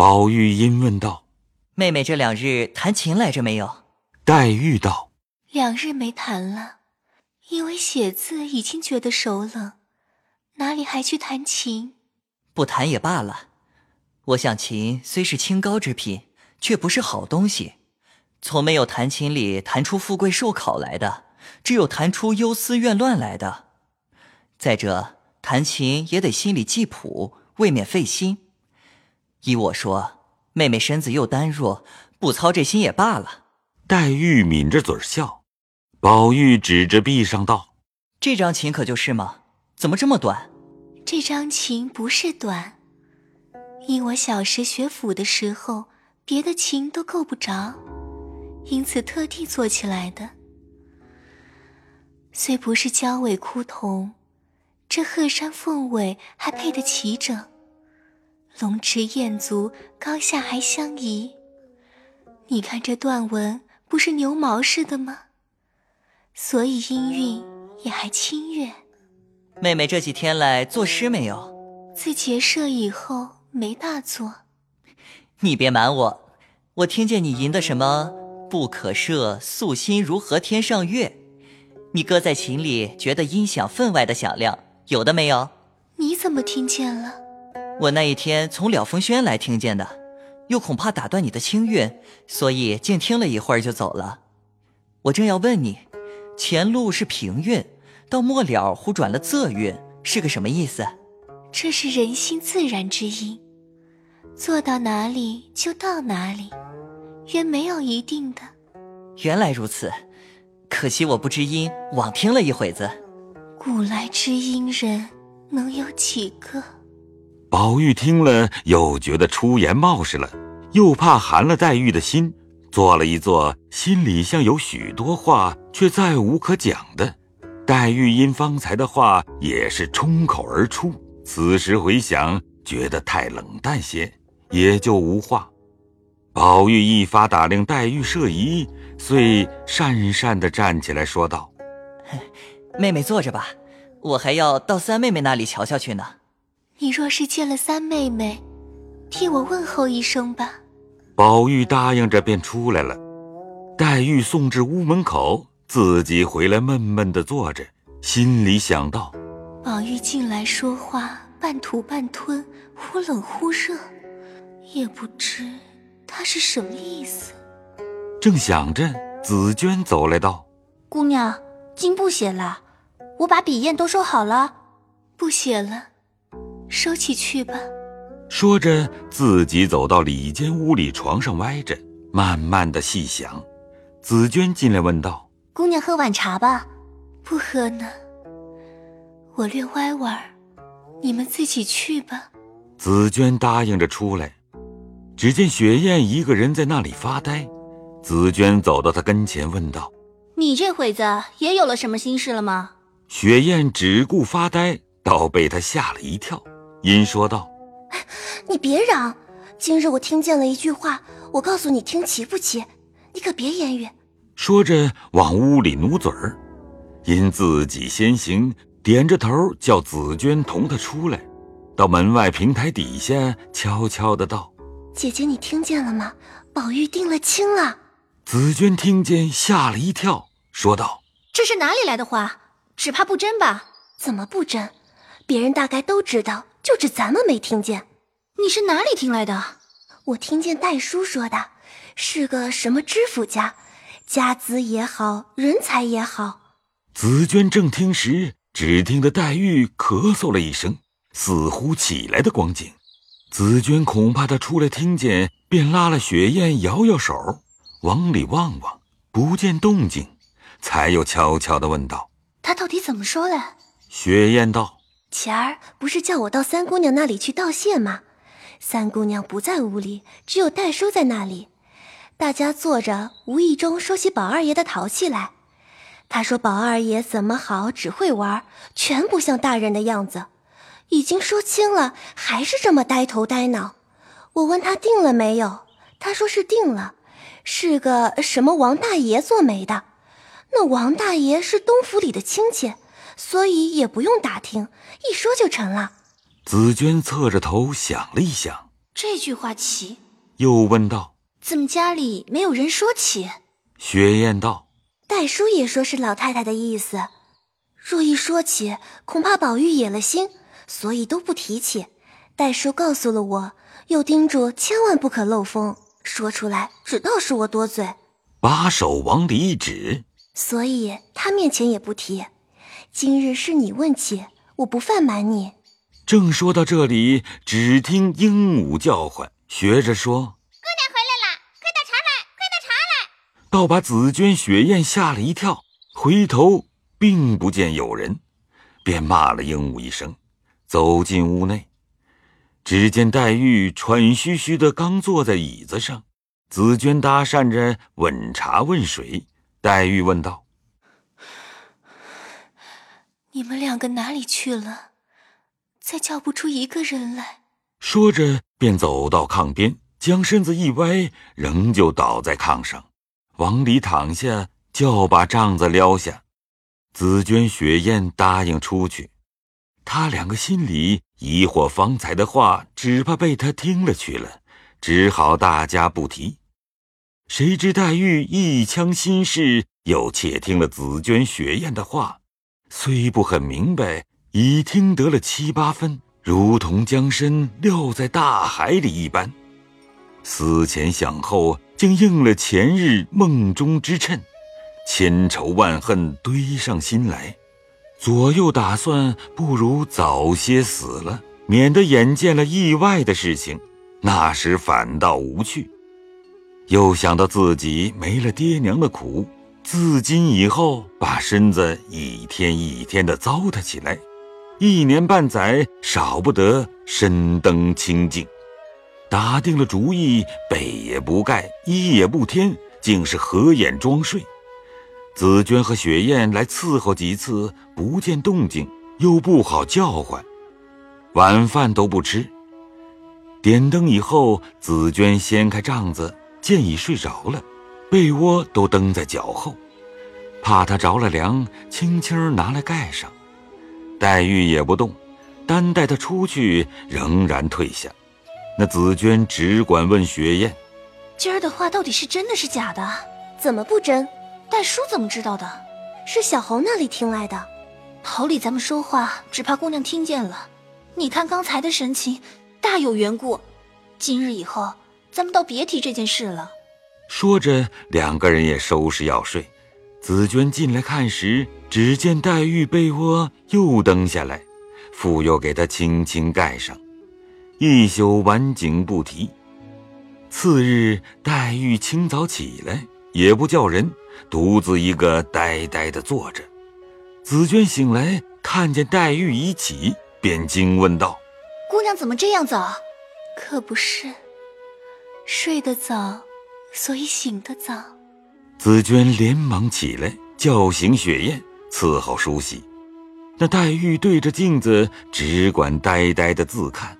宝玉因问道：“妹妹这两日弹琴来着没有？”黛玉道：“两日没弹了，因为写字已经觉得手冷，哪里还去弹琴？不弹也罢了。我想琴虽是清高之品，却不是好东西，从没有弹琴里弹出富贵寿考来的，只有弹出忧思怨乱来的。再者，弹琴也得心里记谱，未免费心。依我说，妹妹身子又单弱，不操这心也罢了。”黛玉抿着嘴笑，宝玉指着壁上道：“这张琴可就是吗？怎么这么短？”这张琴不是短，因我小时学府的时候，别的琴都够不着，因此特地做起来的。虽不是交尾枯桐，这鹤山凤尾还配得齐整，龙池燕足，高下还相宜。你看这段文。不是牛毛似的吗？所以音韵也还清越。妹妹这几天来作诗没有？自结社以后没大作。你别瞒我，我听见你吟的什么“不可赦，素心如何天上月”，你搁在琴里觉得音响分外的响亮，有的没有？你怎么听见了？我那一天从了风轩来听见的。又恐怕打断你的清韵，所以静听了一会儿就走了。我正要问你，前路是平韵，到末了忽转了仄韵，是个什么意思？这是人心自然之音，做到哪里就到哪里，原没有一定的。原来如此，可惜我不知音，枉听了一会子。古来知音人，能有几个？宝玉听了，又觉得出言冒失了，又怕寒了黛玉的心，坐了一坐，心里像有许多话，却再无可讲的。黛玉因方才的话也是冲口而出，此时回想，觉得太冷淡些，也就无话。宝玉一发打令黛玉设疑，遂讪讪地站起来说道：“妹妹坐着吧，我还要到三妹妹那里瞧瞧去呢。”你若是见了三妹妹，替我问候一声吧。宝玉答应着，便出来了。黛玉送至屋门口，自己回来闷闷的坐着，心里想到：宝玉进来说话，半吐半吞，忽冷忽热，也不知他是什么意思。正想着，紫娟走来道：“姑娘，经不写了，我把笔砚都收好了，不写了。”收起去吧。说着，自己走到里间屋里，床上歪着，慢慢的细想。紫娟进来问道：“姑娘喝碗茶吧。”“不喝呢，我略歪歪儿，你们自己去吧。”紫娟答应着出来，只见雪雁一个人在那里发呆。紫娟走到她跟前问道：“你这会子也有了什么心事了吗？”雪雁只顾发呆，倒被她吓了一跳。因说道：“你别嚷！今日我听见了一句话，我告诉你听齐不齐？你可别言语。”说着往屋里努嘴儿。因自己先行，点着头叫紫娟同他出来，到门外平台底下悄悄的道：“姐姐，你听见了吗？宝玉定了亲了。”紫娟听见，吓了一跳，说道：“这是哪里来的话？只怕不真吧？怎么不真？别人大概都知道。”就只咱们没听见，你是哪里听来的？我听见戴叔说的，是个什么知府家，家资也好，人才也好。紫娟正听时，只听得黛玉咳嗽了一声，似乎起来的光景。紫娟恐怕她出来听见，便拉了雪雁，摇摇手，往里望望，不见动静，才又悄悄地问道：“他到底怎么说的？”雪雁道。前儿不是叫我到三姑娘那里去道谢吗？三姑娘不在屋里，只有戴叔在那里。大家坐着，无意中说起宝二爷的淘气来。他说宝二爷怎么好，只会玩，全不像大人的样子。已经说清了，还是这么呆头呆脑。我问他定了没有，他说是定了，是个什么王大爷做媒的。那王大爷是东府里的亲戚。所以也不用打听，一说就成了。紫娟侧着头想了一想，这句话奇，又问道：“怎么家里没有人说起？”雪雁道：“戴叔也说是老太太的意思，若一说起，恐怕宝玉野了心，所以都不提起。戴叔告诉了我，又叮嘱千万不可漏风，说出来只道是我多嘴。”把手往里一指，所以他面前也不提。今日是你问起，我不犯瞒你。正说到这里，只听鹦鹉叫唤，学着说：“姑娘回来了，快倒茶来，快倒茶来！”倒把紫鹃、雪雁吓了一跳，回头并不见有人，便骂了鹦鹉一声，走进屋内。只见黛玉喘吁吁的刚坐在椅子上，紫鹃搭讪着问茶问水。黛玉问道：“你们两个哪里去了？”再叫不出一个人来，说着便走到炕边，将身子一歪，仍旧倒在炕上，往里躺下，就把帐子撩下。紫鹃、雪雁答应出去，他两个心里疑惑方才的话，只怕被他听了去了，只好大家不提。谁知黛玉一腔心事，又窃听了紫鹃、雪雁的话，虽不很明白。已听得了七八分，如同将身撂在大海里一般。思前想后，竟应了前日梦中之谶，千愁万恨堆上心来。左右打算，不如早些死了，免得眼见了意外的事情，那时反倒无趣。又想到自己没了爹娘的苦，自今以后把身子一天一天的糟蹋起来。一年半载，少不得身登清净。打定了主意，被也不盖，衣也不添，竟是合眼装睡。紫鹃和雪雁来伺候几次，不见动静，又不好叫唤，晚饭都不吃。点灯以后，紫鹃掀开帐子，见已睡着了，被窝都蹬在脚后，怕他着了凉，轻轻拿来盖上。黛玉也不动，单带他出去，仍然退下。那紫鹃只管问雪雁：“今儿的话到底是真的是假的？怎么不真？戴叔怎么知道的？是小猴那里听来的。桃里咱们说话，只怕姑娘听见了。你看刚才的神情，大有缘故。今日以后，咱们倒别提这件事了。”说着，两个人也收拾要睡。紫鹃进来看时，只见黛玉被窝又蹬下来，复又给她轻轻盖上，一宿晚景不提。次日，黛玉清早起来，也不叫人，独自一个呆呆的坐着。紫鹃醒来，看见黛玉已起，便惊问道：“姑娘怎么这样早？可不是，睡得早，所以醒得早。”紫鹃连忙起来叫醒雪雁，伺候梳洗。那黛玉对着镜子，只管呆呆的自看，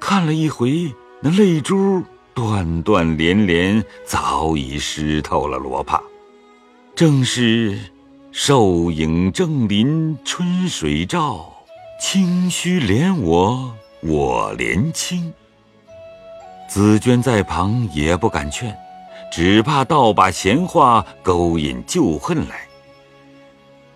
看了一回，那泪珠断断连连，早已湿透了罗帕。正是瘦影正临春水照，清虚怜我我怜清。紫娟在旁也不敢劝。只怕倒把闲话勾引旧恨来。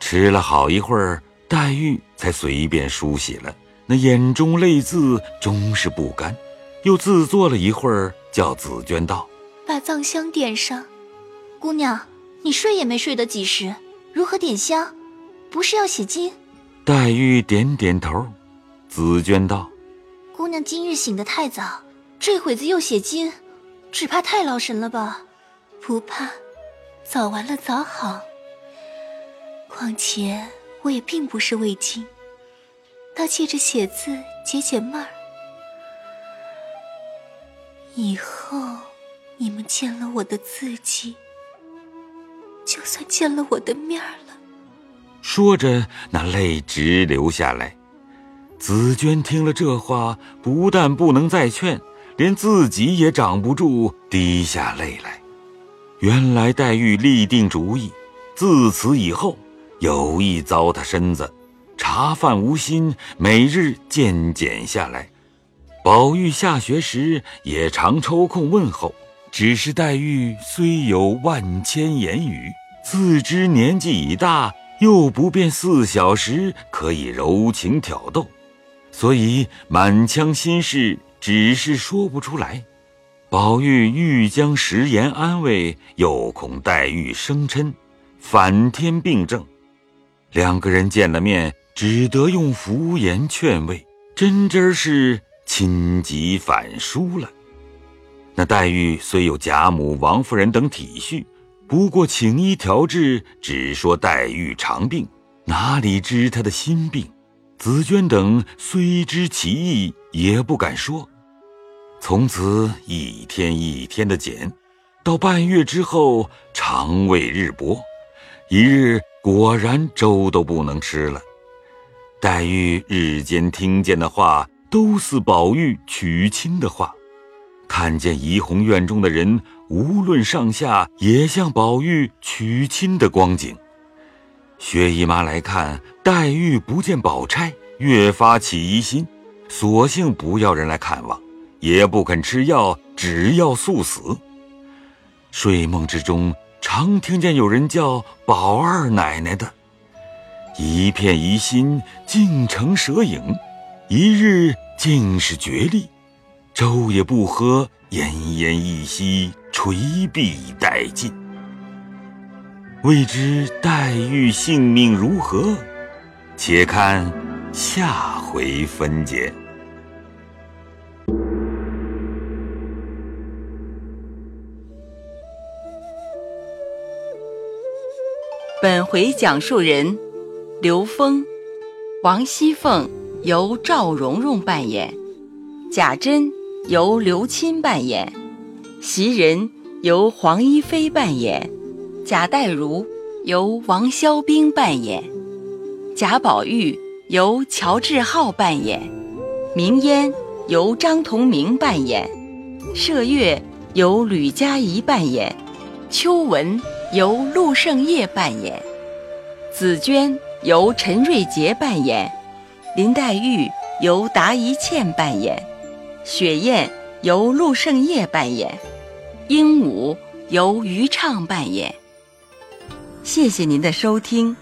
吃了好一会儿，黛玉才随便梳洗了，那眼中泪渍终是不干，又自坐了一会儿，叫紫娟道：“把藏香点上。”姑娘，你睡也没睡得几时，如何点香？不是要写经？黛玉点点头。紫娟道：“姑娘今日醒得太早，这会子又写经。”只怕太劳神了吧？不怕，早完了早好。况且我也并不是胃经，倒借着写字解解闷儿。以后你们见了我的字迹，就算见了我的面儿了。说着，那泪直流下来。紫鹃听了这话，不但不能再劝。连自己也掌不住，滴下泪来。原来黛玉立定主意，自此以后有意糟蹋身子，茶饭无心，每日渐减下来。宝玉下学时也常抽空问候。只是黛玉虽有万千言语，自知年纪已大，又不便四小时可以柔情挑逗，所以满腔心事只是说不出来。宝玉欲将食言安慰，又恐黛玉生嗔，反添病症。两个人见了面，只得用敷言劝慰，真真是亲急反疏了。那黛玉虽有贾母、王夫人等体恤，不过请医调治，只说黛玉长病，哪里知她的心病？紫娟等虽知其意，也不敢说。从此一天一天的减，到半月之后，肠胃日薄，一日果然粥都不能吃了。黛玉日间听见的话，都似宝玉娶亲的话，看见怡红院中的人，无论上下，也像宝玉娶亲的光景。薛姨妈来看黛玉不见宝钗，越发起疑心，索性不要人来看望。也不肯吃药，只要速死。睡梦之中，常听见有人叫宝二奶奶的，一片疑心，竟成蛇影。一日竟是绝力，粥也不喝，奄奄一息，垂毙殆尽。未知黛玉性命如何？且看下回分解。本回讲述人：刘峰、王熙凤由赵蓉蓉扮演，贾珍由刘钦扮演，袭人由黄一飞扮演，贾代儒由王肖兵扮演，贾宝玉由乔志浩扮演，明烟由张同明扮演，麝月由吕佳怡扮演，秋纹。由陆胜业扮演，紫娟由陈瑞杰扮演，林黛玉由达一倩扮演，雪雁由陆胜业扮演，鹦鹉由余畅扮演。谢谢您的收听。